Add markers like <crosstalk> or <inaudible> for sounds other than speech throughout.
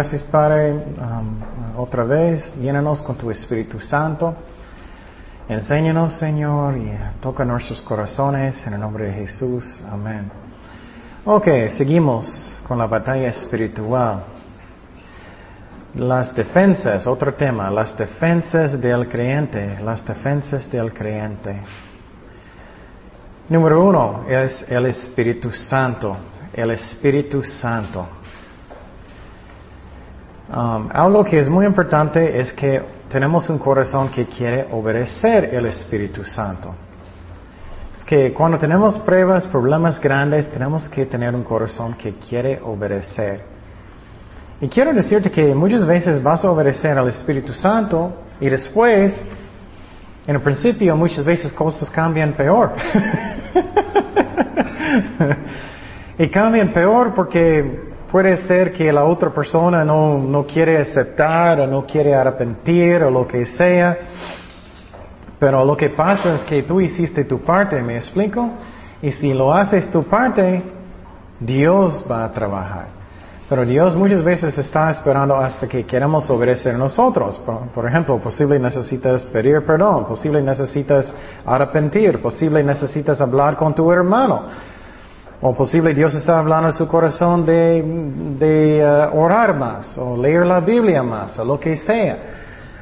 Gracias Padre, otra vez, llénanos con tu Espíritu Santo. Enséñanos, Señor, y toca nuestros corazones en el nombre de Jesús. Amén. Ok, seguimos con la batalla espiritual. Las defensas, otro tema, las defensas del creyente, las defensas del creyente. Número uno es el Espíritu Santo, el Espíritu Santo. Um, algo que es muy importante es que tenemos un corazón que quiere obedecer el Espíritu Santo. Es que cuando tenemos pruebas, problemas grandes, tenemos que tener un corazón que quiere obedecer. Y quiero decirte que muchas veces vas a obedecer al Espíritu Santo y después, en el principio, muchas veces cosas cambian peor. <laughs> y cambian peor porque Puede ser que la otra persona no, no quiere aceptar o no quiere arrepentir o lo que sea. Pero lo que pasa es que tú hiciste tu parte, ¿me explico? Y si lo haces tu parte, Dios va a trabajar. Pero Dios muchas veces está esperando hasta que queramos obedecer nosotros. Por, por, ejemplo, posible necesitas pedir perdón, posible necesitas arrepentir, posible necesitas hablar con tu hermano. O posible Dios está hablando en su corazón de, uh, orar más, o leer la Biblia más, o lo que sea.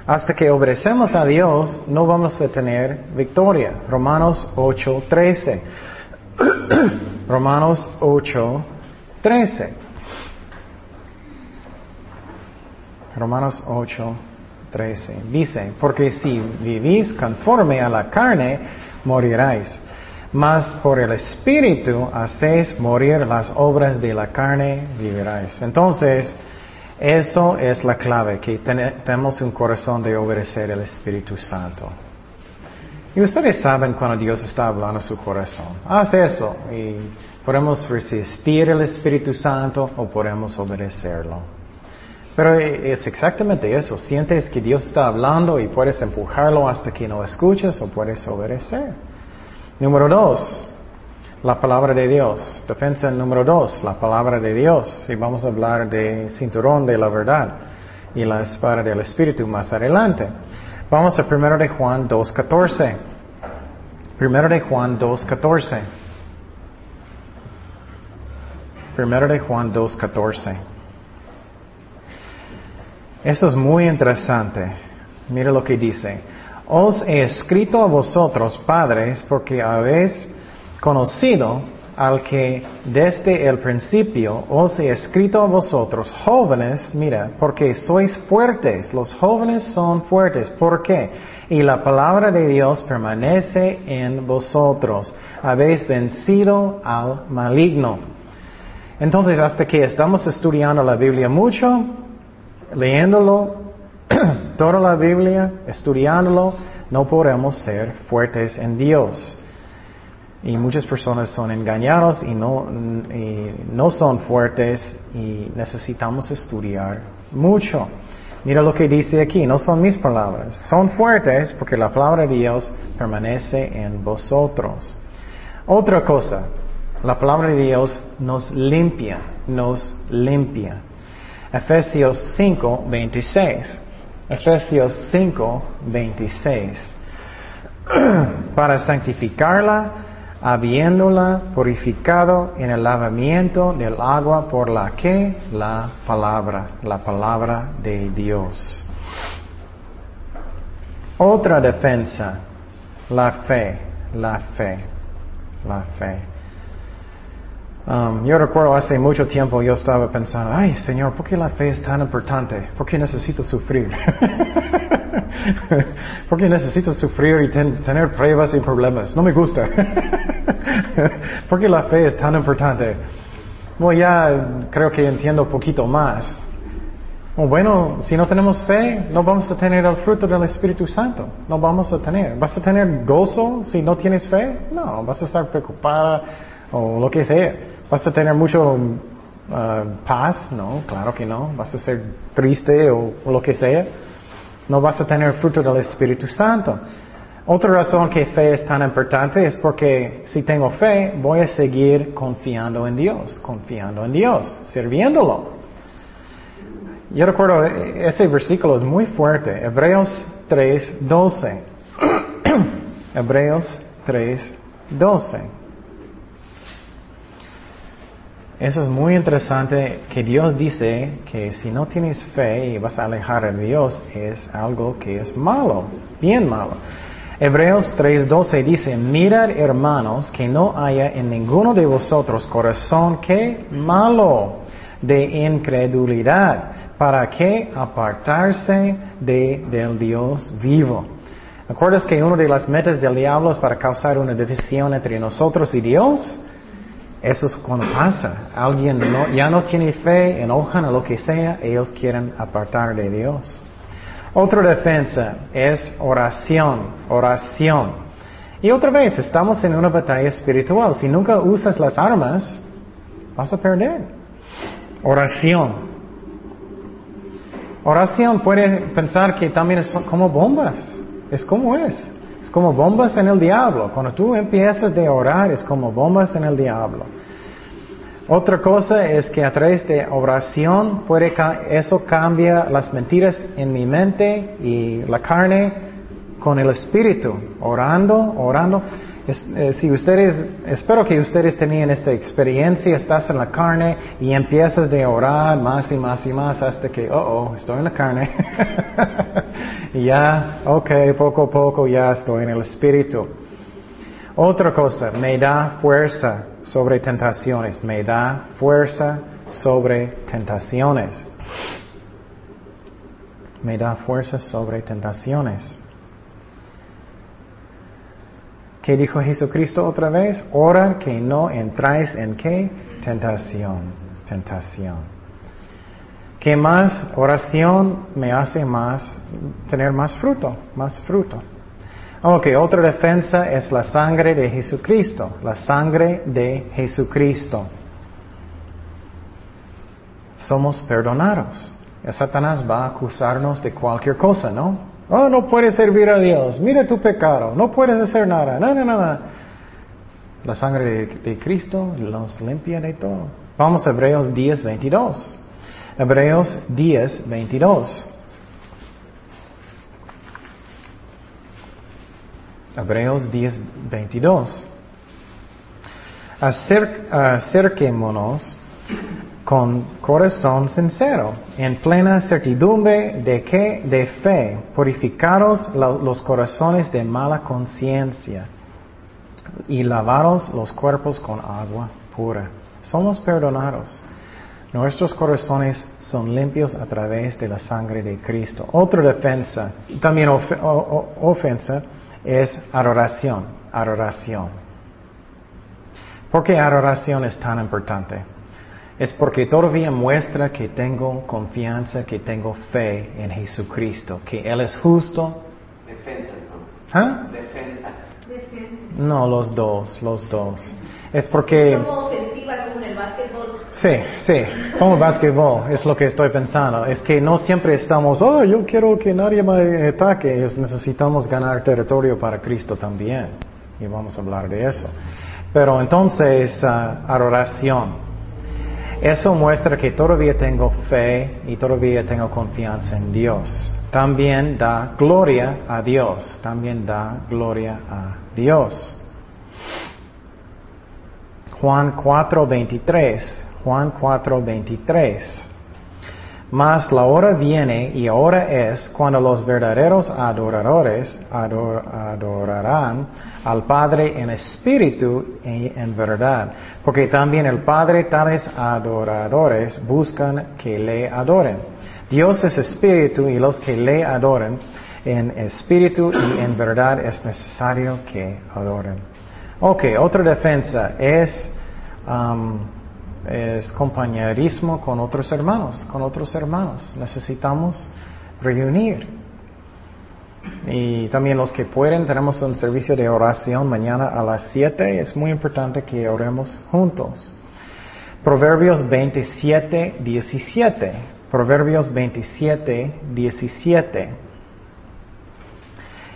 Hasta que obedecemos a Dios, no vamos a tener victoria. Romanos 8, 13. <clears throat> Romanos 8, 13. Romanos 8, 13. Dice, porque si vivís conforme a la carne, moriráis mas por el Espíritu hacéis morir las obras de la carne, viviráis. Entonces, eso es la clave, que tenemos un corazón de obedecer el Espíritu Santo. Y ustedes saben cuando Dios está hablando a su corazón. Haz eso y podemos resistir el Espíritu Santo o podemos obedecerlo. Pero es exactamente eso. Sientes que Dios está hablando y puedes empujarlo hasta que no escuches o puedes obedecer. Número dos, la palabra de Dios. Defensa número dos, la palabra de Dios. Y vamos a hablar de cinturón de la verdad y la espada del Espíritu más adelante. Vamos a primero de Juan 2.14. Primero de Juan 2.14. Primero de Juan 2.14. Eso es muy interesante. Mira lo que dice. Os he escrito a vosotros, padres, porque habéis conocido al que desde el principio os he escrito a vosotros, jóvenes, mira, porque sois fuertes, los jóvenes son fuertes, ¿por qué? Y la palabra de Dios permanece en vosotros, habéis vencido al maligno. Entonces, hasta que estamos estudiando la Biblia mucho, leyéndolo, <clears throat> toda la Biblia, estudiándolo, no podemos ser fuertes en Dios. Y muchas personas son engañados y no, no son fuertes y necesitamos estudiar mucho. Mira lo que dice aquí, no son mis palabras, son fuertes porque la palabra de Dios permanece en vosotros. Otra cosa, la palabra de Dios nos limpia, nos limpia. Efesios 5, 26. Efesios 5, 26. <clears throat> Para santificarla, habiéndola purificado en el lavamiento del agua por la que la palabra, la palabra de Dios. Otra defensa, la fe, la fe, la fe. Um, yo recuerdo hace mucho tiempo yo estaba pensando, ay Señor, ¿por qué la fe es tan importante? ¿Por qué necesito sufrir? <laughs> ¿Por qué necesito sufrir y tener pruebas y problemas? No me gusta. <laughs> ¿Por qué la fe es tan importante? Bueno, ya creo que entiendo un poquito más. Bueno, si no tenemos fe, no vamos a tener el fruto del Espíritu Santo. No vamos a tener. ¿Vas a tener gozo si no tienes fe? No, vas a estar preocupada o lo que sea. ¿Vas a tener mucho uh, paz? No, claro que no. ¿Vas a ser triste o, lo que sea? No vas a tener fruto del Espíritu Santo. Otra razón que fe es tan importante es porque si tengo fe, voy a seguir confiando en Dios, confiando en Dios, sirviéndolo. Yo recuerdo, eh, ese versículo es muy fuerte. Hebreos 3, 12. <clears throat> Hebreos 3, 12. Eso es muy interesante que Dios dice que si no tienes fe y vas a alejar de Dios es algo que es malo, bien malo. Hebreos 3:12 dice, mirad hermanos que no haya en ninguno de vosotros corazón que malo de incredulidad, para que apartarse de, del Dios vivo. ¿Acuerdas que una de las metas del diablo es para causar una división entre nosotros y Dios? Eso es cuando pasa. Alguien ya no tiene fe, enojan o lo que sea, ellos quieren apartar de Dios. Otra defensa es oración, oración. Y otra vez, estamos en una batalla espiritual. Si nunca usas las armas, vas a perder. Oración. Oración puede pensar que también es como bombas. Es como es. Es como bombas en el diablo. Cuando tú empiezas de orar es como bombas en el diablo. Otra cosa es que a través de oración puede eso cambia las mentiras en mi mente y la carne con el espíritu, orando, orando. Eh, si ustedes, espero que ustedes tenían esta experiencia, estás en la carne y empiezas de orar más y más y más hasta que, oh, oh, estoy en la carne. <laughs> y ya, ok, poco a poco ya estoy en el espíritu. Otra cosa, me da fuerza sobre tentaciones, me da fuerza sobre tentaciones. Me da fuerza sobre tentaciones. ¿Qué dijo Jesucristo otra vez? Ora que no entráis en qué? Tentación, tentación. ¿Qué más? Oración me hace más, tener más fruto, más fruto. Ok, otra defensa es la sangre de Jesucristo, la sangre de Jesucristo. Somos perdonados. Satanás va a acusarnos de cualquier cosa, ¿no? Oh, no puedes servir a Dios. Mira tu pecado. No puedes hacer nada. No, no, no. La sangre de, Cristo nos limpia de todo. Vamos a Hebreos 10, 22. Hebreos 10, 22. Hebreos 10, 22. acerquémonos con corazón sincero, en plena certidumbre de que de fe, purificaros los corazones de mala conciencia y lavaros los cuerpos con agua pura. Somos perdonados. Nuestros corazones son limpios a través de la sangre de Cristo. Otra defensa, también ofensa, es adoración. Adoración. ¿Por qué adoración es tan importante? Es porque todavía muestra que tengo confianza, que tengo fe en Jesucristo, que Él es justo. Defensa entonces. ¿Ah? Defensa. No, los dos, los dos. Es porque... Como ofensiva como en el básquetbol. Sí, sí, como el básquetbol, es lo que estoy pensando. Es que no siempre estamos, oh, yo quiero que nadie me ataque. necesitamos ganar territorio para Cristo también. Y vamos a hablar de eso. Pero entonces, uh, adoración. Eso muestra que todavía tengo fe y todavía tengo confianza en Dios. También da gloria a Dios. También da gloria a Dios. Juan 4:23. Juan 4:23. Mas la hora viene y ahora es cuando los verdaderos adoradores adorarán al Padre en espíritu y en verdad. Porque también el Padre tales adoradores buscan que le adoren. Dios es espíritu y los que le adoren en espíritu y en verdad es necesario que adoren. Ok, otra defensa es um, es compañerismo con otros hermanos, con otros hermanos. Necesitamos reunir. Y también los que pueden, tenemos un servicio de oración mañana a las 7. Es muy importante que oremos juntos. Proverbios 27, 17. Proverbios 27, 17.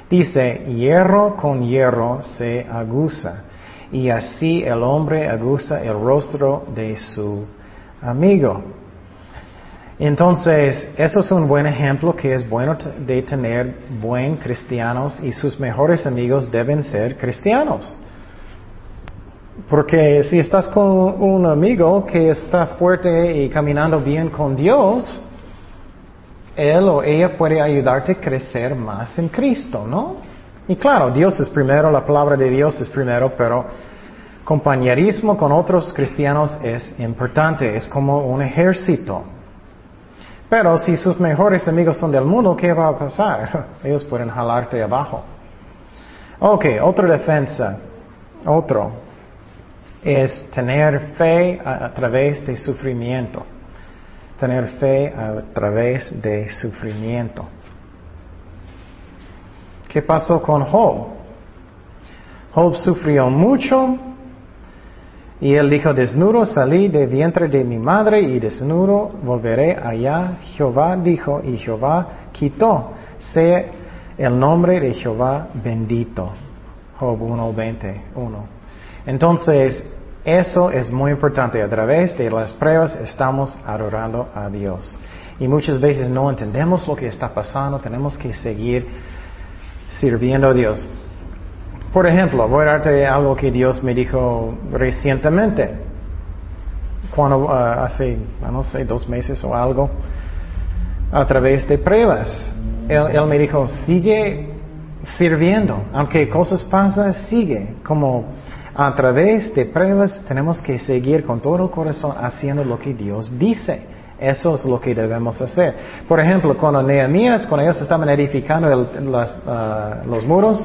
Dice, hierro con hierro se aguza y así el hombre aguza el rostro de su amigo. Entonces, eso es un buen ejemplo que es bueno de tener buen cristianos y sus mejores amigos deben ser cristianos. Porque si estás con un amigo que está fuerte y caminando bien con Dios, él o ella puede ayudarte a crecer más en Cristo, ¿no? Y claro, Dios es primero, la palabra de Dios es primero, pero compañerismo con otros cristianos es importante, es como un ejército. Pero si sus mejores amigos son del mundo, ¿qué va a pasar? <laughs> Ellos pueden jalarte abajo. Ok, otra defensa, otro, es tener fe a, través de sufrimiento. Tener fe a través de sufrimiento. ¿Qué pasó con Job? Job sufrió mucho y él dijo, desnudo salí de vientre de mi madre y desnudo volveré allá. Jehová dijo y Jehová quitó. Sea el nombre de Jehová bendito. Job 1.21. Entonces, eso es muy importante. A través de las pruebas estamos adorando a Dios. Y muchas veces no entendemos lo que está pasando. Tenemos que seguir sirviendo a Dios. Por ejemplo, voy a darte algo que Dios me dijo recientemente. Cuando uh, hace, no sé, dos meses o algo, a través de pruebas. Él, él me dijo, sigue sirviendo. Aunque cosas pasan, sigue. Como a través de pruebas tenemos que seguir con todo el corazón haciendo lo que Dios dice. Eso es lo que debemos hacer. Por ejemplo, cuando Nehemías, cuando ellos estaban edificando uh, los muros,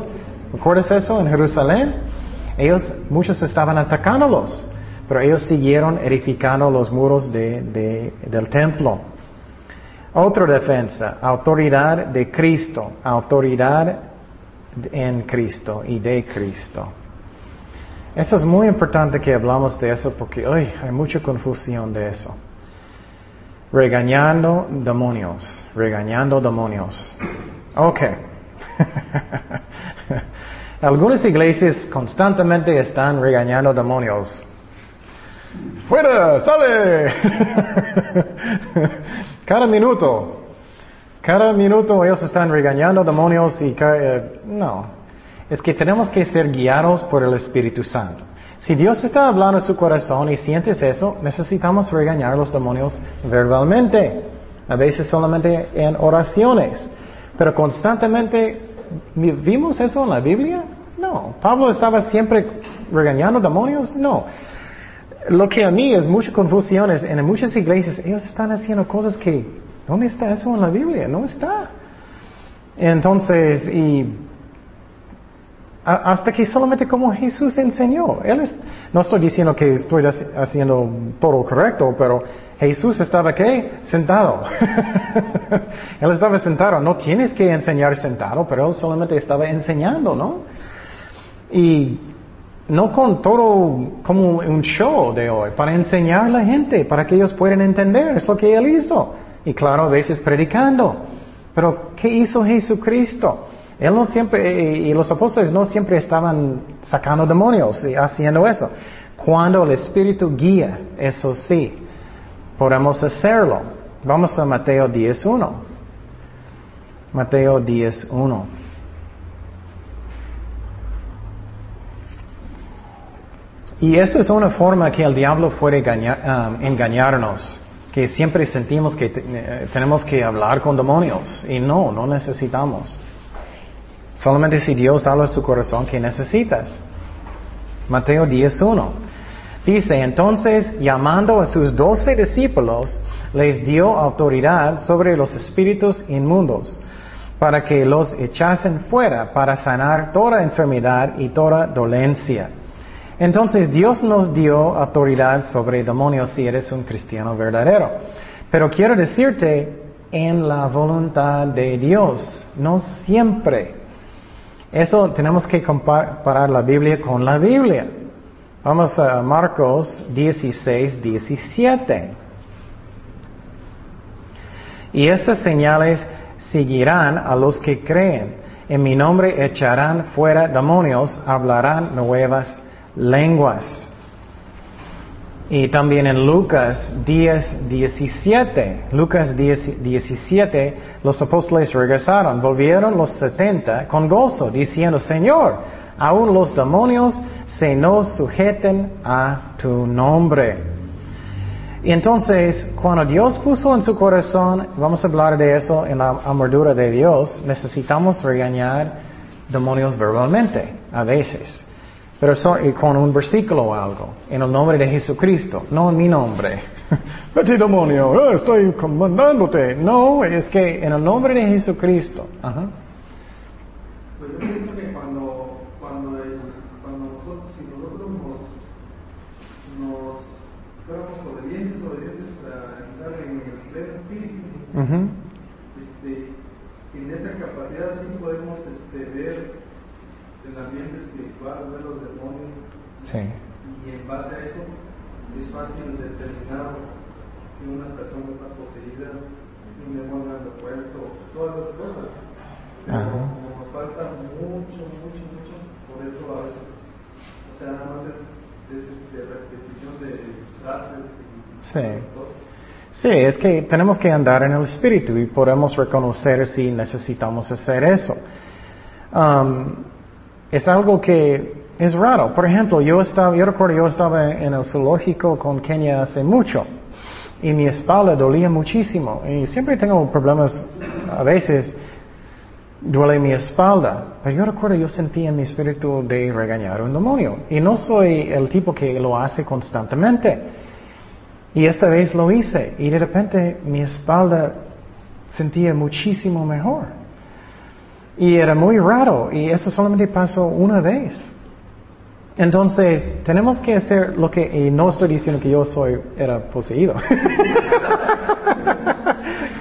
¿recuerdas eso en Jerusalén? Ellos, muchos estaban atacándolos, pero ellos siguieron edificando los muros de, de, del templo. Otra defensa, autoridad de Cristo, autoridad en Cristo y de Cristo. Eso es muy importante que hablamos de eso porque hoy hay mucha confusión de eso. Regañando demonios, regañando demonios. Ok. <laughs> Algunas iglesias constantemente están regañando demonios. ¡Fuera! ¡Sale! <laughs> Cada minuto. Cada minuto ellos están regañando demonios y... Eh, no. Es que tenemos que ser guiados por el Espíritu Santo. Si Dios está hablando en su corazón y sientes eso, necesitamos regañar a los demonios verbalmente. A veces solamente en oraciones. Pero constantemente, ¿vimos eso en la Biblia? No. ¿Pablo estaba siempre regañando demonios? No. Lo que a mí es mucha confusión es, en muchas iglesias ellos están haciendo cosas que, ¿dónde está eso en la Biblia? No está. Entonces, y hasta que solamente como Jesús enseñó. Él es, no estoy diciendo que estoy haciendo todo correcto, pero Jesús estaba qué? Sentado. <laughs> él estaba sentado. No tienes que enseñar sentado, pero él solamente estaba enseñando, ¿no? Y no con todo como un show de hoy, para enseñar a la gente, para que ellos puedan entender. Es lo que él hizo. Y claro, a veces predicando. Pero, ¿qué hizo Jesucristo? Él no siempre, y los apóstoles no siempre estaban sacando demonios y haciendo eso. Cuando el Espíritu guía, eso sí, podemos hacerlo. Vamos a Mateo 10.1. Mateo 10.1. Y eso es una forma que el diablo puede um, engañarnos, que siempre sentimos que te, tenemos que hablar con demonios y no, no necesitamos. Solamente si Dios habla a su corazón que necesitas. Mateo 10.1. Dice, entonces, llamando a sus doce discípulos, les dio autoridad sobre los espíritus inmundos, para que los echasen fuera, para sanar toda enfermedad y toda dolencia. Entonces, Dios nos dio autoridad sobre demonios si eres un cristiano verdadero. Pero quiero decirte, en la voluntad de Dios, no siempre. Eso tenemos que comparar la Biblia con la Biblia. Vamos a Marcos 16, 17. Y estas señales seguirán a los que creen. En mi nombre echarán fuera demonios, hablarán nuevas lenguas. Y también en Lucas 10, 17, Lucas 10, 17, los apóstoles regresaron, volvieron los 70 con gozo, diciendo, Señor, aún los demonios se nos sujeten a tu nombre. Y entonces, cuando Dios puso en su corazón, vamos a hablar de eso en la amargura de Dios, necesitamos regañar demonios verbalmente, a veces. Pero con un versículo o algo, en el nombre de Jesucristo, no en mi nombre. <laughs> Vete demonio, oh, estoy comandándote. No, es que en el nombre de Jesucristo. Ajá. Pues yo pienso que cuando, cuando, el, cuando nosotros, si nosotros nos, nos fuéramos obedientes, obedientes a estar en el pleno espíritu, Ujú. este, en esa capacidad sí podemos este, ver el ambiente espiritual, ver los demonios, Sí. y en base a eso es fácil determinar si una persona está poseída, si un demonio anda suelto, todas esas cosas. Pero Ajá. como nos falta mucho, mucho, mucho, por eso a veces, o sea, nada más es, es este, repetición de frases y Sí. cosas. Sí, es que tenemos que andar en el espíritu y podemos reconocer si necesitamos hacer eso. Um, es algo que es raro. Por ejemplo, yo estaba, yo recuerdo yo estaba en el zoológico con Kenia hace mucho y mi espalda dolía muchísimo y siempre tengo problemas a veces duele mi espalda, pero yo recuerdo yo sentía en mi espíritu de regañar un demonio y no soy el tipo que lo hace constantemente. Y esta vez lo hice y de repente mi espalda sentía muchísimo mejor. Y era muy raro y eso solamente pasó una vez. Entonces, tenemos que hacer lo que, y no estoy diciendo que yo soy, era poseído. <laughs>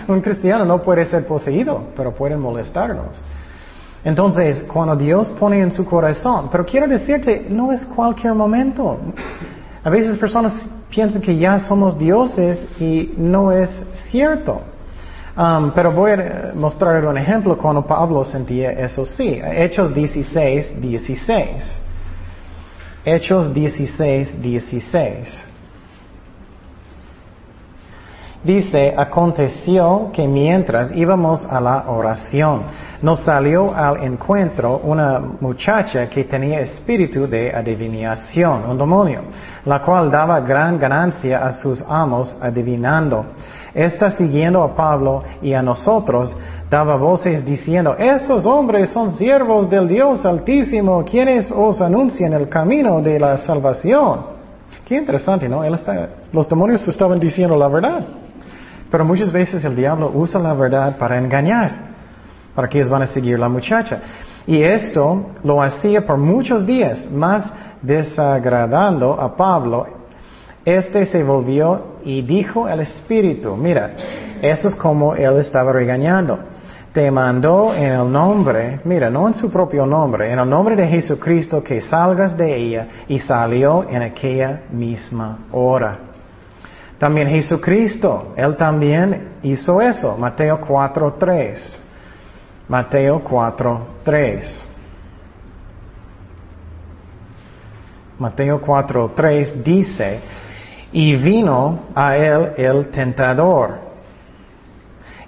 Un cristiano no puede ser poseído, pero pueden molestarnos. Entonces, cuando Dios pone en su corazón, pero quiero decirte, no es cualquier momento. A veces personas piensan que ya somos dioses y no es cierto. Um, pero voy a mostrar un ejemplo cuando Pablo sentía eso sí. Hechos 16, 16. Hechos 16, 16. Dice, aconteció que mientras íbamos a la oración, nos salió al encuentro una muchacha que tenía espíritu de adivinación, un demonio, la cual daba gran ganancia a sus amos adivinando. Esta siguiendo a Pablo y a nosotros, daba voces diciendo, estos hombres son siervos del Dios Altísimo, quienes os anuncian el camino de la salvación. Qué interesante, ¿no? Él está- los demonios estaban diciendo la verdad. Pero muchas veces el diablo usa la verdad para engañar, para que ellos van a seguir la muchacha. Y esto lo hacía por muchos días, más desagradando a Pablo. Este se volvió y dijo al Espíritu, mira, eso es como él estaba regañando. Te mandó en el nombre, mira, no en su propio nombre, en el nombre de Jesucristo que salgas de ella y salió en aquella misma hora. También Jesucristo, Él también hizo eso. Mateo 4.3. Mateo 4.3. Mateo 4.3 dice, y vino a él el tentador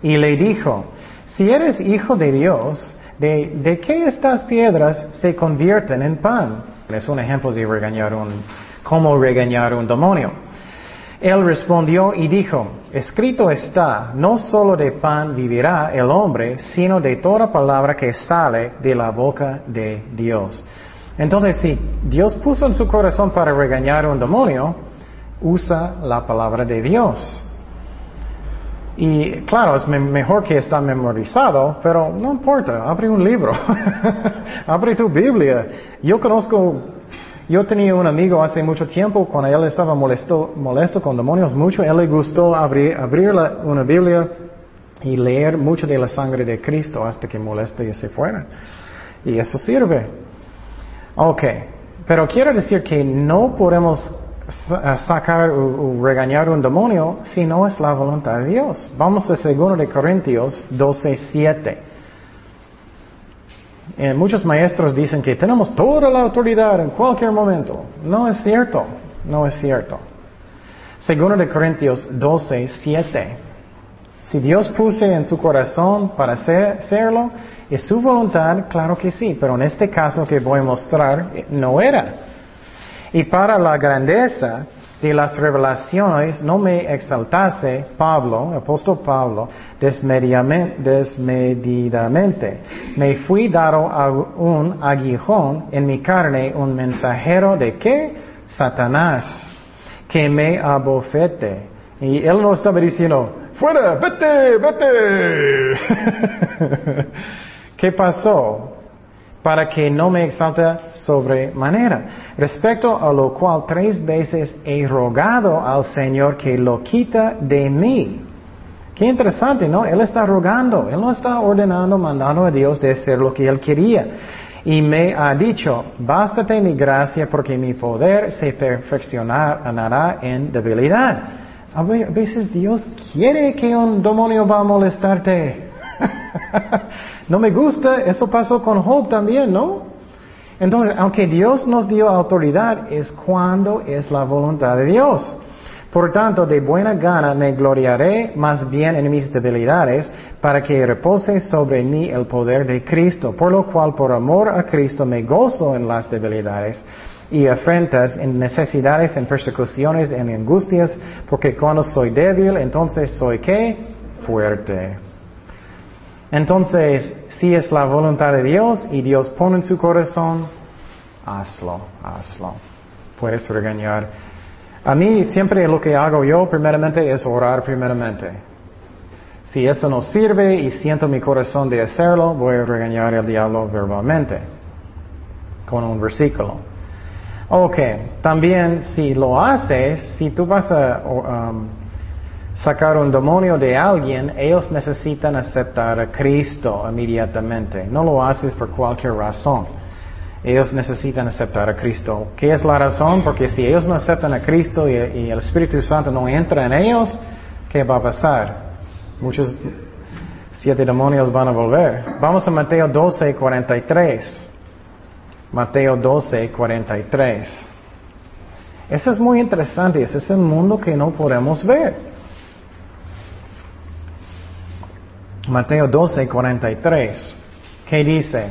y le dijo, si eres hijo de Dios, ¿de, de qué estas piedras se convierten en pan? Es un ejemplo de regañar un, cómo regañar un demonio. Él respondió y dijo, escrito está, no solo de pan vivirá el hombre, sino de toda palabra que sale de la boca de Dios. Entonces, si Dios puso en su corazón para regañar un demonio, usa la palabra de Dios. Y claro, es me- mejor que está memorizado, pero no importa, abre un libro, <laughs> abre tu Biblia. Yo conozco, yo tenía un amigo hace mucho tiempo, cuando él estaba molesto, molesto con demonios mucho, él le gustó abrir, abrir una Biblia y leer mucho de la sangre de Cristo hasta que moleste y se fuera. Y eso sirve. Ok, pero quiero decir que no podemos sacar o, regañar un demonio si no es la voluntad de Dios. Vamos a 2 de Corintios 12, 7. Eh, muchos maestros dicen que tenemos toda la autoridad en cualquier momento. No es cierto, no es cierto. Segundo de Corintios 12, 7. Si Dios puse en su corazón para hacerlo, ¿es su voluntad? Claro que sí, pero en este caso que voy a mostrar, eh, no era. Y para la grandeza de las revelaciones no me exaltase Pablo, apóstol Pablo, desmedidamente. Me fui dado a un aguijón en mi carne, un mensajero de qué? Satanás, que me abofete. Y él no estaba diciendo, fuera, vete, vete. <laughs> ¿Qué pasó? Para que no me exalta sobremanera. Respecto a lo cual tres veces he rogado al Señor que lo quita de mí. Qué interesante, ¿no? Él está rogando, Él no está ordenando, mandando a Dios de hacer lo que Él quería. Y me ha dicho, bástate mi gracia porque mi poder se perfeccionará en debilidad. A veces Dios quiere que un demonio va a molestarte. <laughs> no me gusta, eso pasó con Job también, ¿no? Entonces, aunque Dios nos dio autoridad, es cuando es la voluntad de Dios. Por tanto, de buena gana me gloriaré más bien en mis debilidades, para que repose sobre mí el poder de Cristo, por lo cual por amor a Cristo me gozo en las debilidades y afrentas, en necesidades, en persecuciones, en angustias, porque cuando soy débil, entonces soy qué? Fuerte. Entonces, si es la voluntad de Dios y Dios pone en su corazón, hazlo, hazlo. Puedes regañar. A mí siempre lo que hago yo primeramente es orar primeramente. Si eso no sirve y siento mi corazón de hacerlo, voy a regañar al diablo verbalmente con un versículo. Ok, también si lo haces, si tú vas a um, sacar un demonio de alguien, ellos necesitan aceptar a Cristo inmediatamente. No lo haces por cualquier razón. Ellos necesitan aceptar a Cristo. ¿Qué es la razón? Porque si ellos no aceptan a Cristo y, el Espíritu Santo no entra en ellos, ¿qué va a pasar? Muchos siete demonios van a volver. Vamos a Mateo 12, 43. Mateo 12, 43. Eso es muy interesante, ese es el mundo que no podemos ver. Mateo 12, 43. ¿Qué dice?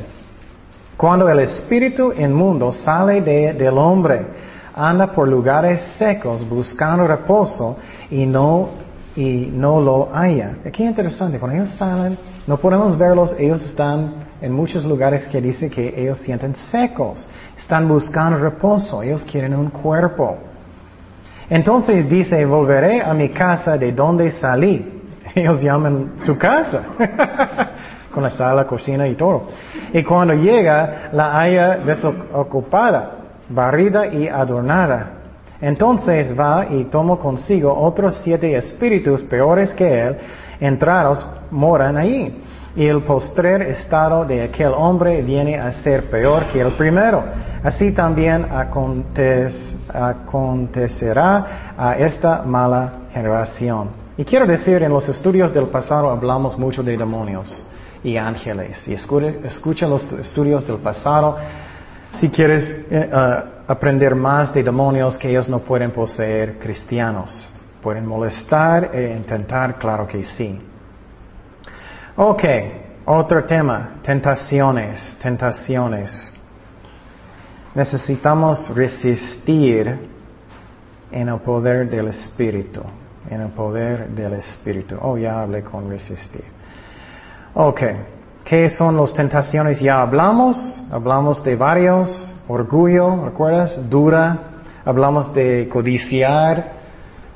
Cuando el espíritu inmundo sale de, del hombre, anda por lugares secos buscando reposo y no, y no lo haya. Qué interesante, cuando ellos salen, no podemos verlos, ellos están en muchos lugares que dice que ellos sienten secos, están buscando reposo, ellos quieren un cuerpo. Entonces dice, volveré a mi casa de donde salí. Ellos llaman su casa, <laughs> con la sala, cocina y todo. Y cuando llega, la haya desocupada, barrida y adornada. Entonces va y toma consigo otros siete espíritus peores que él, entrados moran allí y el postrer estado de aquel hombre viene a ser peor que el primero. Así también acontecerá a esta mala generación. Y quiero decir, en los estudios del pasado hablamos mucho de demonios y ángeles. Y escucha, los estudios del pasado. Si quieres eh, eh, aprender más de demonios que ellos no pueden poseer cristianos, pueden molestar e intentar, claro que sí. Ok, otro tema, tentaciones, tentaciones. Necesitamos resistir en el poder del Espíritu, en el poder del Espíritu. Oh, ya hablé con resistir. Ok, ¿qué son las tentaciones? Ya hablamos, hablamos de varios, orgullo, ¿recuerdas? Dura, hablamos de codiciar,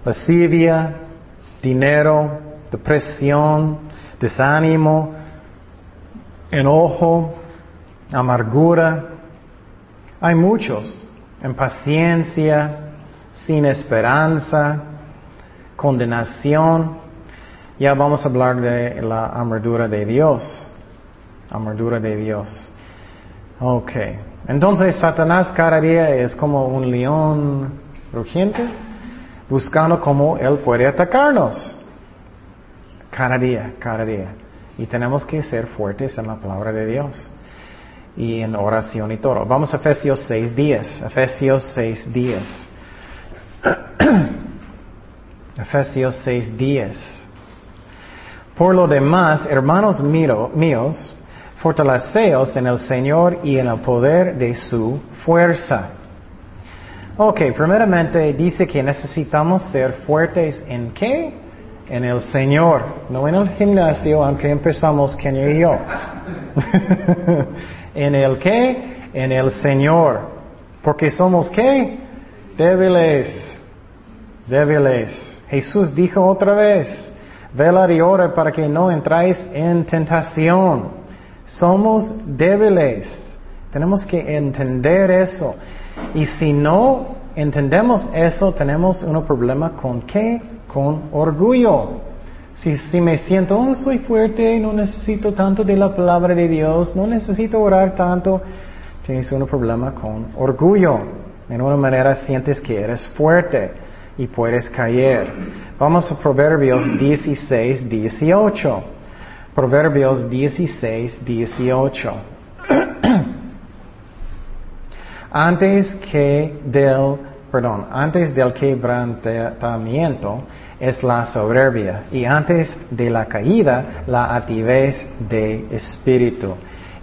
lascivia, dinero, depresión, desánimo, enojo, amargura. Hay muchos, impaciencia, sin esperanza, condenación. Ya vamos a hablar de la amargura de Dios. Amargura de Dios. Ok. Entonces Satanás cada día es como un león rugiente, buscando cómo él puede atacarnos. Cada día, cada día. Y tenemos que ser fuertes en la palabra de Dios. Y en oración y todo. Vamos a Efesios 6 días. Efesios 6 días. <clears throat> Efesios 6:10. Por lo demás, hermanos míos, fortaleceos en el Señor y en el poder de su fuerza. Ok, primeramente dice que necesitamos ser fuertes en qué? En el Señor, no en el gimnasio, aunque empezamos Kenia y yo. <laughs> ¿En el qué? En el Señor. Porque somos qué? Débiles. Débiles. Jesús dijo otra vez, velar y ora para que no entráis en tentación. Somos débiles. Tenemos que entender eso. Y si no entendemos eso, tenemos un problema con qué? Con orgullo. Si, me siento, oh, soy fuerte, no necesito tanto de la palabra de Dios, no necesito orar tanto, tienes un problema con orgullo. En una manera sientes que eres fuerte y puedes caer. Vamos a Proverbios 16, 18. Proverbios 16, 18. <clears throat> antes que del, perdón, antes del quebrantamiento es la soberbia y antes de la caída la altivez de espíritu.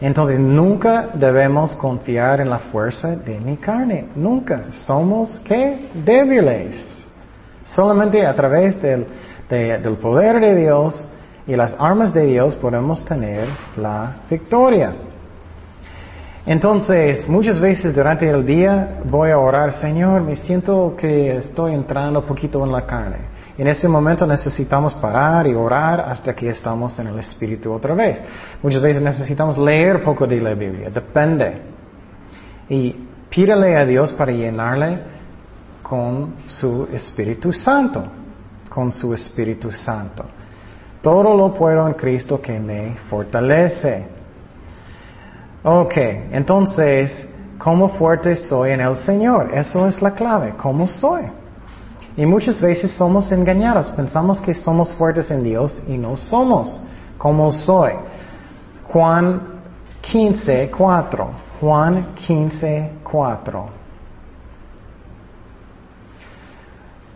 Entonces nunca debemos confiar en la fuerza de mi carne, nunca. Somos qué? Débiles. Solamente a través del, del poder de Dios y las armas de Dios podemos tener la victoria. Entonces, muchas veces durante el día voy a orar, Señor, me siento que estoy entrando un poquito en la carne. En ese momento necesitamos parar y orar hasta que estamos en el Espíritu otra vez. Muchas veces necesitamos leer poco de la Biblia, depende. Y pídele a Dios para llenarle con su Espíritu Santo, con su Espíritu Santo. Todo lo puedo en Cristo que me fortalece. Ok, entonces, ¿cómo fuerte soy en el Señor? Eso es la clave, ¿cómo soy? Y muchas veces somos engañados, pensamos que somos fuertes en Dios y no somos. ¿Cómo soy? Juan 15, 4. Juan 15, 4.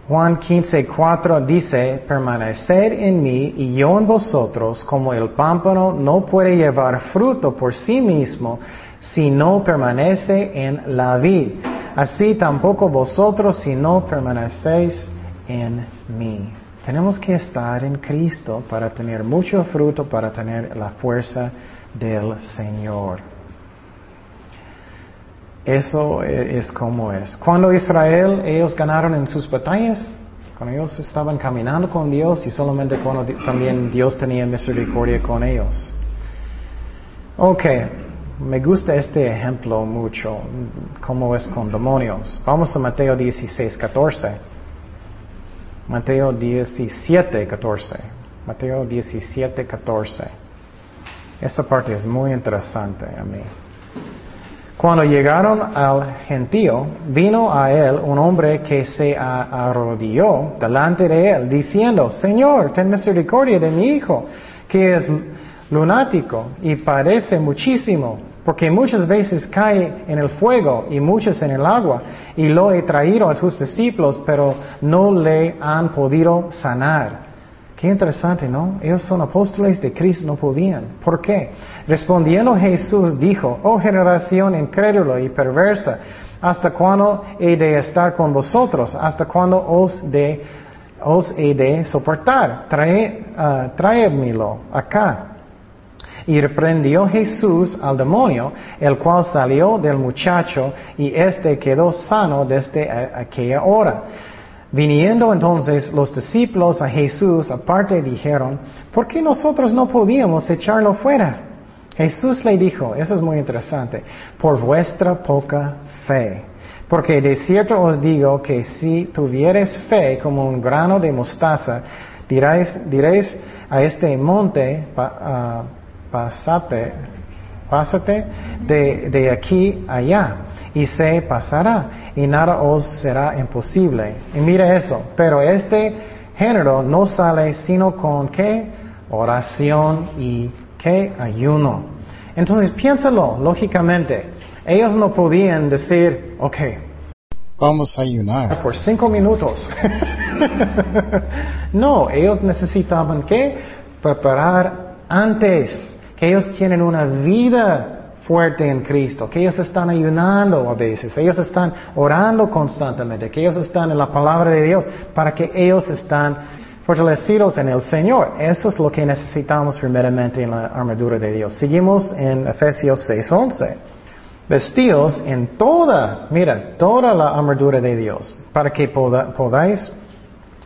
Juan 15, 4 dice, permaneced en mí y yo en vosotros, como el pámpano no puede llevar fruto por sí mismo si no permanece en la vid. Así tampoco vosotros si no permanecéis en mí. Tenemos que estar en Cristo para tener mucho fruto, para tener la fuerza del Señor. Eso es como es. Cuando Israel, ellos ganaron en sus batallas, cuando ellos estaban caminando con Dios y solamente cuando también Dios tenía misericordia con ellos. Ok, me gusta este ejemplo mucho, cómo es con demonios. Vamos a Mateo 16, 14. Mateo 17, 14. Mateo 17, 14. Esa parte es muy interesante a mí. Cuando llegaron al gentío, vino a él un hombre que se arrodilló delante de él, diciendo, Señor, ten misericordia de mi hijo, que es lunático y padece muchísimo, porque muchas veces cae en el fuego y muchas en el agua, y lo he traído a tus discípulos, pero no le han podido sanar. Qué interesante, ¿no? Ellos son apóstoles de Cristo, no podían. ¿Por qué? Respondiendo Jesús dijo, oh generación incrédula y perversa, ¿hasta cuándo he de estar con vosotros? ¿Hasta cuándo os, he de soportar? Trae, traédmelo acá. Y reprendió Jesús al demonio, el cual salió del muchacho y éste quedó sano desde aquella hora. Viniendo entonces los discípulos a Jesús aparte dijeron, ¿por qué nosotros no podíamos echarlo fuera? Jesús le dijo, eso es muy interesante, por vuestra poca fe. Porque de cierto os digo que si tuvieres fe como un grano de mostaza, diréis, a este monte, uh, pásate, pásate de, de aquí allá y se pasará y nada os será imposible. Y mire eso, pero este género no sale sino con qué? Oración y qué? Ayuno. Entonces piénsalo lógicamente. Ellos no podían decir, ok, vamos a ayunar. por cinco minutos. <laughs> no, ellos necesitaban que preparar antes, que ellos tienen una vida fuerte en Cristo, que ellos están ayunando a veces, ellos están orando constantemente, que ellos están en la palabra de Dios, para que ellos están fortalecidos en el Señor. Eso es lo que necesitamos primeramente en la armadura de Dios. Seguimos en Efesios 6:11. Vestidos en toda, mira, toda la armadura de Dios, para que podáis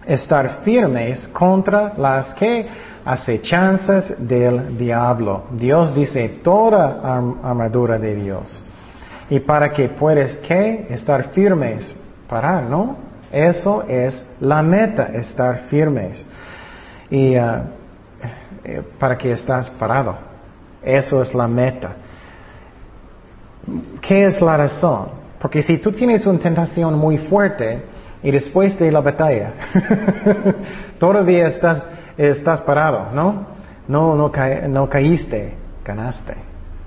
estar firmes contra las que acechanzas del diablo. Dios dice toda armadura de Dios. Y para que puedes que estar firmes, parar, ¿no? Eso es la meta, estar firmes. Y uh, eh, para que estás parado. Eso es la meta. ¿Qué es la razón? Porque si tú tienes una tentación muy fuerte y después de la batalla, <laughs> todavía estás estás parado, ¿no? No, no, no caíste, ganaste.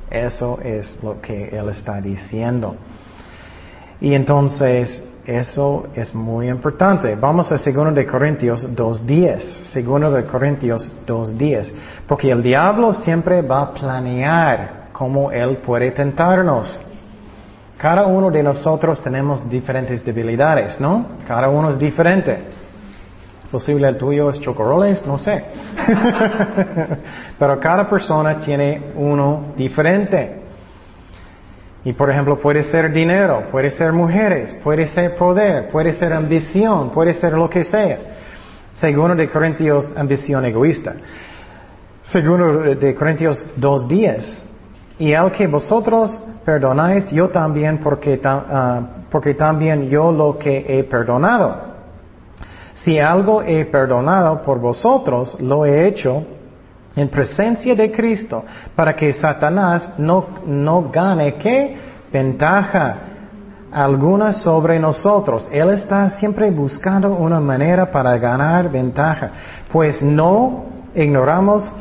Eso es lo que Él está diciendo. Y entonces, eso es muy importante. Vamos a 2 de Corintios 2.10. 2 de Corintios 2.10. Porque el diablo siempre va a planear cómo Él puede tentarnos. Cada uno de nosotros tenemos diferentes debilidades, ¿no? Cada uno es diferente. Posible el tuyo es chocoroles, no sé. <laughs> Pero cada persona tiene uno diferente. Y por ejemplo, puede ser dinero, puede ser mujeres, puede ser poder, puede ser ambición, puede ser lo que sea. Segundo de Corintios, ambición egoísta. Segundo de Corintios 2.10. Y al que vosotros perdonáis, yo también, porque, uh, porque también yo lo que he perdonado. Si algo he perdonado por vosotros, lo he hecho en presencia de Cristo, para que Satanás no, no gane qué ventaja alguna sobre nosotros. Él está siempre buscando una manera para ganar ventaja, pues no ignoramos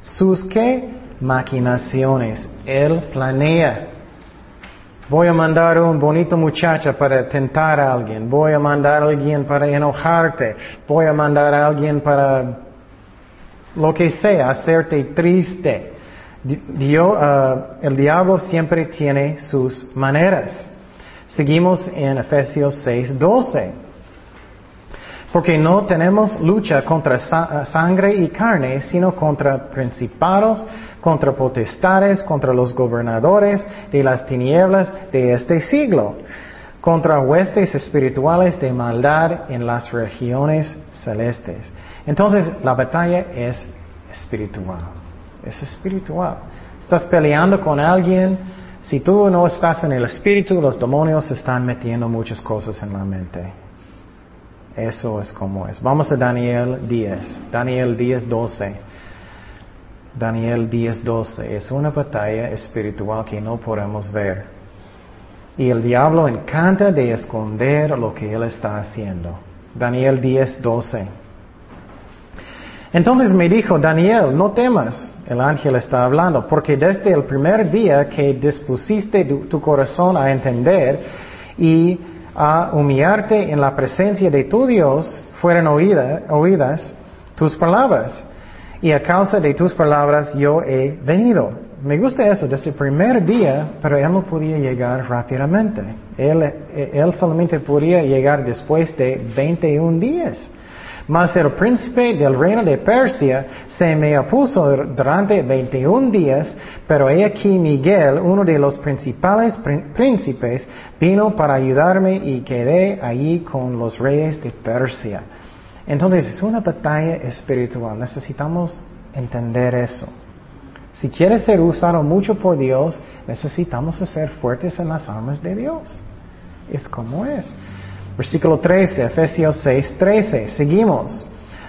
sus qué maquinaciones. Él planea Voy a mandar un bonito muchacho para tentar a alguien. Voy a mandar a alguien para enojarte. Voy a mandar a alguien para lo que sea, hacerte triste. Uh, el diablo siempre tiene sus maneras. Seguimos en Efesios 6, 12. Porque no tenemos lucha contra sangre y carne, sino contra principados, contra potestades, contra los gobernadores de las tinieblas de este siglo, contra huestes espirituales de maldad en las regiones celestes. Entonces, la batalla es espiritual. Es espiritual. Estás peleando con alguien. Si tú no estás en el espíritu, los demonios están metiendo muchas cosas en la mente. Eso es como es. Vamos a Daniel 10. Daniel 10, 12. Daniel 10:12. Es una batalla espiritual que no podemos ver. Y el diablo encanta de esconder lo que él está haciendo. Daniel 10:12. Entonces me dijo, Daniel, no temas, el ángel está hablando, porque desde el primer día que dispusiste tu, corazón a entender y a humillarte en la presencia de tu Dios, fueron oídas tus palabras y a causa de tus palabras yo he venido. Me gusta eso desde el primer día, pero él no podía llegar rápidamente. Él, él solamente podía llegar después de 21 días. Mas el príncipe del reino de Persia se me opuso durante 21 días, pero he aquí Miguel, uno de los principales príncipes, vino para ayudarme y quedé allí con los reyes de Persia. Entonces es una batalla espiritual. Necesitamos entender eso. Si quieres ser usado mucho por Dios, necesitamos ser fuertes en las armas de Dios. Es como es. Versículo 13, Efesios 6, 13. Seguimos.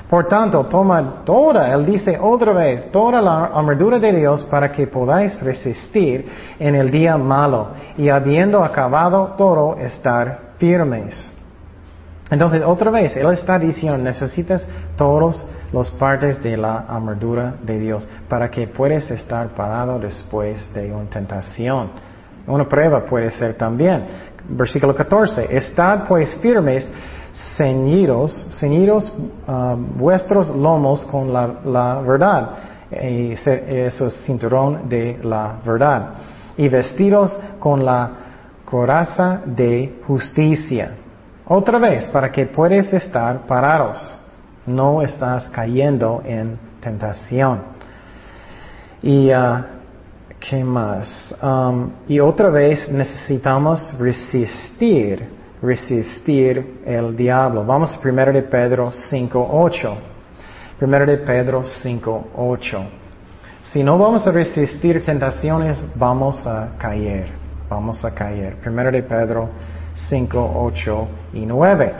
Por tanto, toma toda, él dice otra vez, toda la armadura de Dios para que podáis resistir en el día malo y habiendo acabado todo, estar firmes. Entonces, otra vez, Él está diciendo, necesitas todos los partes de la armadura de Dios para que puedas estar parado después de una tentación. Una prueba puede ser también. Versículo 14. Estad pues firmes, ceñidos, ceñidos ah, vuestros lomos con la, verdad. Y se- eso es cinturón de la verdad. Y vestidos con la coraza de justicia. Otra vez, para que puedas estar parados. No estás cayendo en tentación. Y, ah, ¿qué más? Um, y otra vez necesitamos resistir, resistir el diablo. Vamos a 1 de Pedro 5.8. 1 de Pedro 5.8. Si no vamos a resistir tentaciones, vamos a caer. Vamos a caer. 1 de Pedro 5, 8 y 9.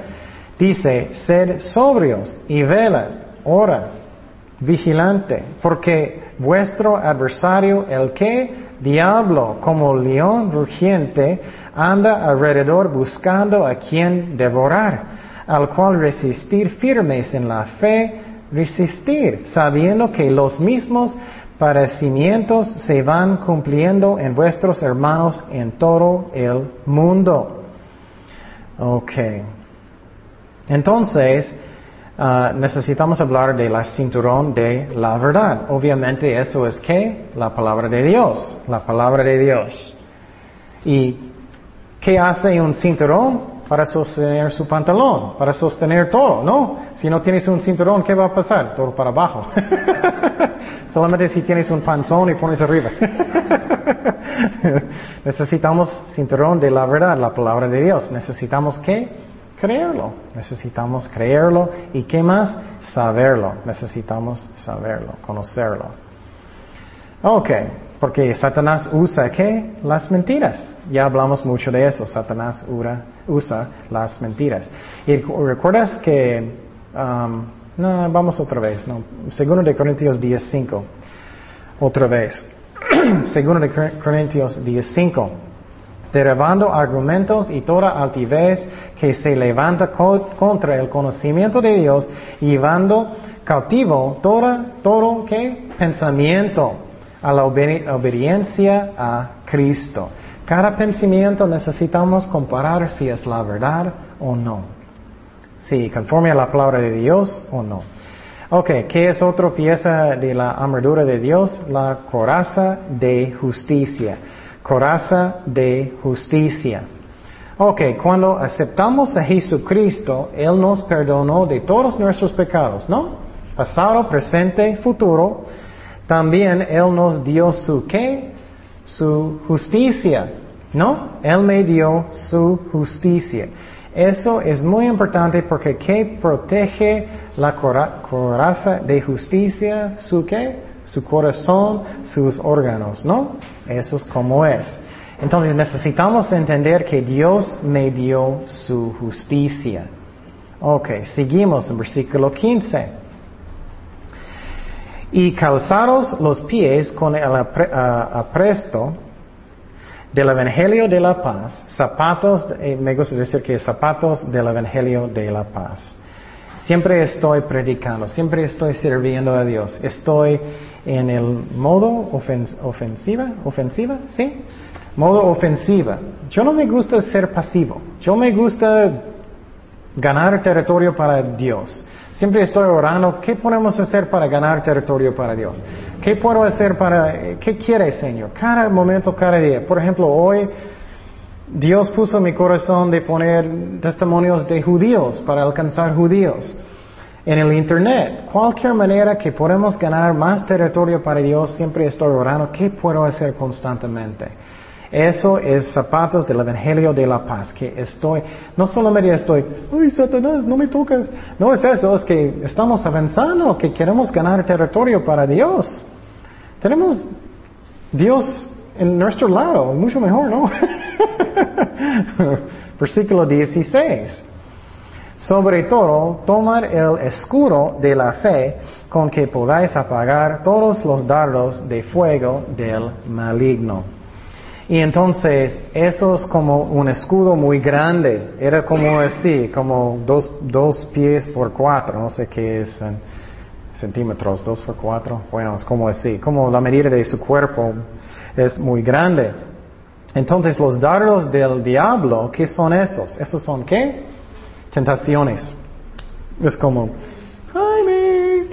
Dice, sed sobrios y vela, ora, vigilante, porque vuestro adversario, el que, diablo, como león rugiente, anda alrededor buscando a quien devorar, al cual resistir firmes en la fe, resistir, sabiendo que los mismos padecimientos se van cumpliendo en vuestros hermanos en todo el mundo. Ok. Entonces, ah, necesitamos hablar de la cinturón de la verdad. Obviamente eso es que la palabra de Dios, la palabra de Dios. ¿Y qué hace un cinturón? Para sostener su pantalón, para sostener todo, ¿no? Si no tienes un cinturón, ¿qué va a pasar? Todo para abajo. <laughs> Solamente si tienes un panzón y pones arriba. <laughs> Necesitamos cinturón de la verdad, la palabra de Dios. Necesitamos qué? Creerlo. Necesitamos creerlo. ¿Y qué más? Saberlo. Necesitamos saberlo, conocerlo. Ok, porque Satanás usa qué? Las mentiras. Ya hablamos mucho de eso. Satanás usa las mentiras. Y recuerdas que, um, vamos otra vez, no. Segundo de Corintios 10.5. Otra vez. <clears throat> Segundo de Cor- Corintios 10.5. Derribando argumentos y toda altivez que se levanta co- contra el conocimiento de Dios, llevando cautivo toda, todo ¿qué? pensamiento a la obedi- obediencia a Cristo. Cada pensamiento necesitamos comparar si es la verdad o no. Si conforme a la palabra de Dios o no. Ok, ¿qué es otra pieza de la armadura de Dios? La coraza de justicia. Coraza de justicia. Ok, cuando aceptamos a Jesucristo, Él nos perdonó de todos nuestros pecados, ¿no? Pasado, presente, futuro. También Él nos dio su qué? Su justicia, ¿no? Él me dio su justicia. Eso es muy importante porque ¿qué protege la cora- coraza de justicia? ¿Su qué? Su corazón, sus órganos, ¿no? Eso es como es. Entonces necesitamos entender que Dios me dio su justicia. Ok, seguimos en versículo 15 y calzaros los pies con el apre- apresto del Evangelio de la paz, zapatos, eh, me gusta decir que zapatos del Evangelio de la paz. Siempre estoy predicando, siempre estoy sirviendo a Dios, estoy en el modo ofen- ofensiva, ofensiva, ¿sí? Modo ofensiva. Yo no me gusta ser pasivo, yo me gusta ganar territorio para Dios. Siempre estoy orando, ¿qué podemos hacer para ganar territorio para Dios? ¿Qué puedo hacer para, qué quiere Señor? Cada momento, cada día. Por ejemplo, hoy Dios puso mi corazón de poner testimonios de judíos para alcanzar judíos en el Internet. Cualquier manera que podemos ganar más territorio para Dios, siempre estoy orando, ¿qué puedo hacer constantemente? Eso es zapatos del Evangelio de la Paz, que estoy, no solamente estoy, uy, Satanás, no me tocas. No es eso, es que estamos avanzando, que queremos ganar territorio para Dios. Tenemos Dios en nuestro lado, mucho mejor, ¿no? <laughs> Versículo 16. Sobre todo, tomar el escudo de la fe con que podáis apagar todos los dardos de fuego del maligno. Y entonces, eso es como un escudo muy grande. Era como así, como dos, dos pies por cuatro, no sé qué es en centímetros, dos por cuatro. Bueno, es como así, como la medida de su cuerpo es muy grande. Entonces los dardos del diablo, ¿qué son esos? ¿Esos son qué? Tentaciones. Es como, Jaime,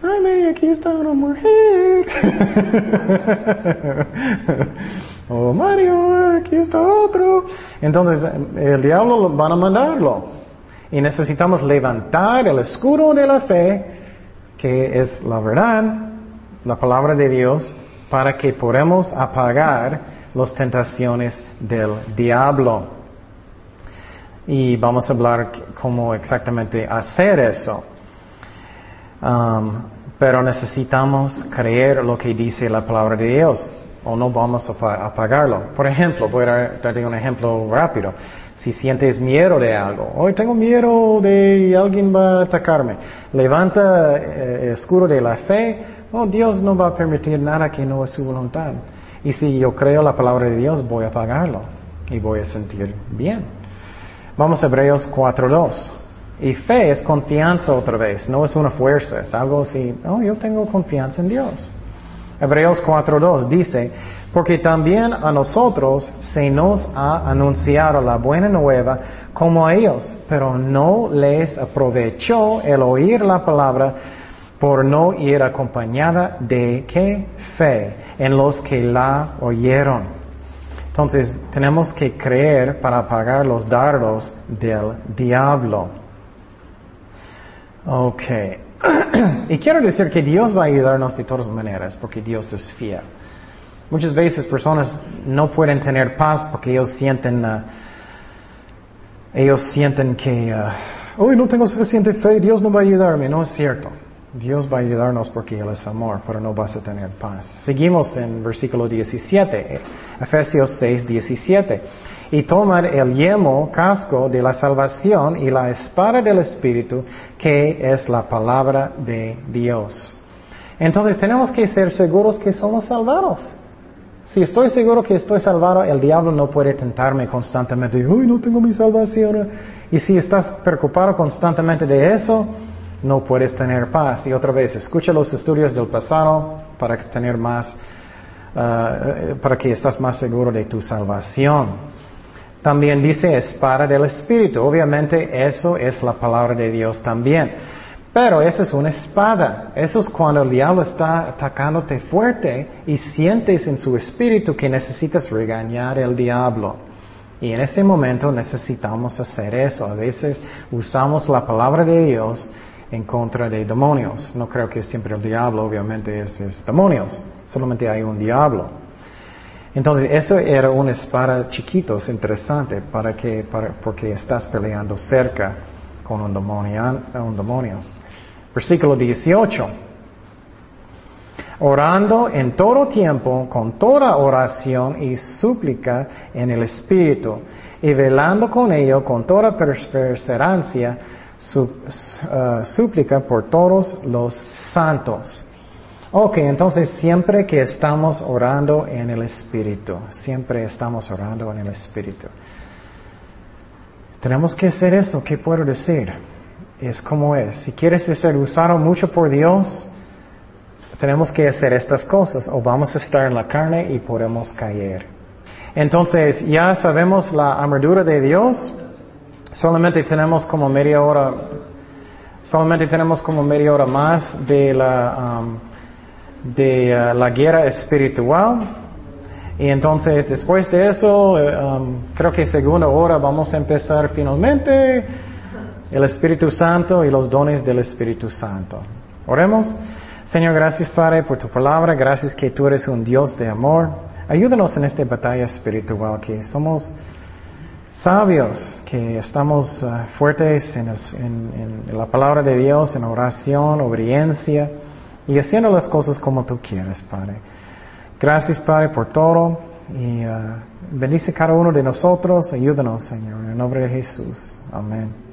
Jaime, <laughs> aquí está una mujer. <laughs> oh Mario, aquí está otro. Entonces el diablo van a mandarlo. Y necesitamos levantar el escudo de la fe, que es la verdad, la palabra de Dios, para que podamos apagar las tentaciones del diablo. Y vamos a hablar cómo exactamente hacer eso. Um, pero necesitamos creer lo que dice la palabra de Dios o no vamos a apagarlo. Por ejemplo, voy a darte un ejemplo rápido. Si sientes miedo de algo, hoy tengo miedo de alguien va a atacarme, levanta el eh, escudo de la fe, oh Dios no va a permitir nada que no es su voluntad. Y si yo creo la palabra de Dios, voy a apagarlo y voy a sentir bien. Vamos a Hebreos 4.2. Y fe es confianza otra vez, no es una fuerza, es algo así, oh, yo tengo confianza en Dios. Hebreos 4.2 dice, porque también a nosotros se nos ha anunciado la buena nueva como a ellos, pero no les aprovechó el oír la palabra por no ir acompañada de qué fe en los que la oyeron. Entonces tenemos que creer para apagar los dardos del diablo. Ok. <clears throat> y quiero decir que Dios va a ayudarnos de todas maneras, porque Dios es fiel. Muchas veces personas no pueden tener paz porque ellos sienten, uh, ellos sienten que, uh, no tengo suficiente fe, Dios no va a ayudarme. No es cierto. Dios va a ayudarnos porque Él es amor, pero no vas a tener paz. Seguimos en versículo 17, Efesios 6, 17 y tomar el yemo, casco de la salvación y la espada del Espíritu, que es la palabra de Dios. Entonces tenemos que ser seguros que somos salvados. Si estoy seguro que estoy salvado, el diablo no puede tentarme constantemente. Uy, no tengo mi salvación. Y si estás preocupado constantemente de eso, no puedes tener paz. Y otra vez, escucha los estudios del pasado para tener más, uh, para que estás más seguro de tu salvación. También dice espada del Espíritu. Obviamente eso es la palabra de Dios también. Pero eso es una espada. Eso es cuando el diablo está atacándote fuerte y sientes en su espíritu que necesitas regañar al diablo. Y en este momento necesitamos hacer eso. A veces usamos la palabra de Dios en contra de demonios. No creo que siempre el diablo, obviamente, es, es demonios. Solamente hay un diablo. Entonces, eso era una espada chiquito, es interesante, para que, porque estás peleando cerca con un demonio, un demonio. Versículo 18. Orando en todo tiempo, con toda oración y súplica en el Espíritu, y velando con ello con toda perseverancia, uh, súplica por todos los santos. Ok, entonces siempre que estamos orando en el Espíritu, siempre estamos orando en el Espíritu. Tenemos que hacer eso, ¿qué puedo decir? Es como es. Si quieres ser usado mucho por Dios, tenemos que hacer estas cosas o vamos a estar en la carne y podemos caer. Entonces, ya sabemos la armadura de Dios, solamente tenemos como media hora, solamente tenemos como media hora más de la... Um, de uh, la guerra espiritual. Y entonces después de eso, eh, um, creo que segunda hora vamos a empezar finalmente el Espíritu Santo y los dones del Espíritu Santo. Oremos. Señor, gracias Padre por tu palabra, gracias que tú eres un Dios de amor. Ayúdanos en esta batalla espiritual, que somos sabios, que estamos uh, fuertes en, en la palabra de Dios, en oración, obediencia y haciendo las cosas como tú quieres, Padre. Gracias, Padre, por todo y uh, bendice cada uno de nosotros. Ayúdanos, Señor, en el nombre de Jesús. Amén.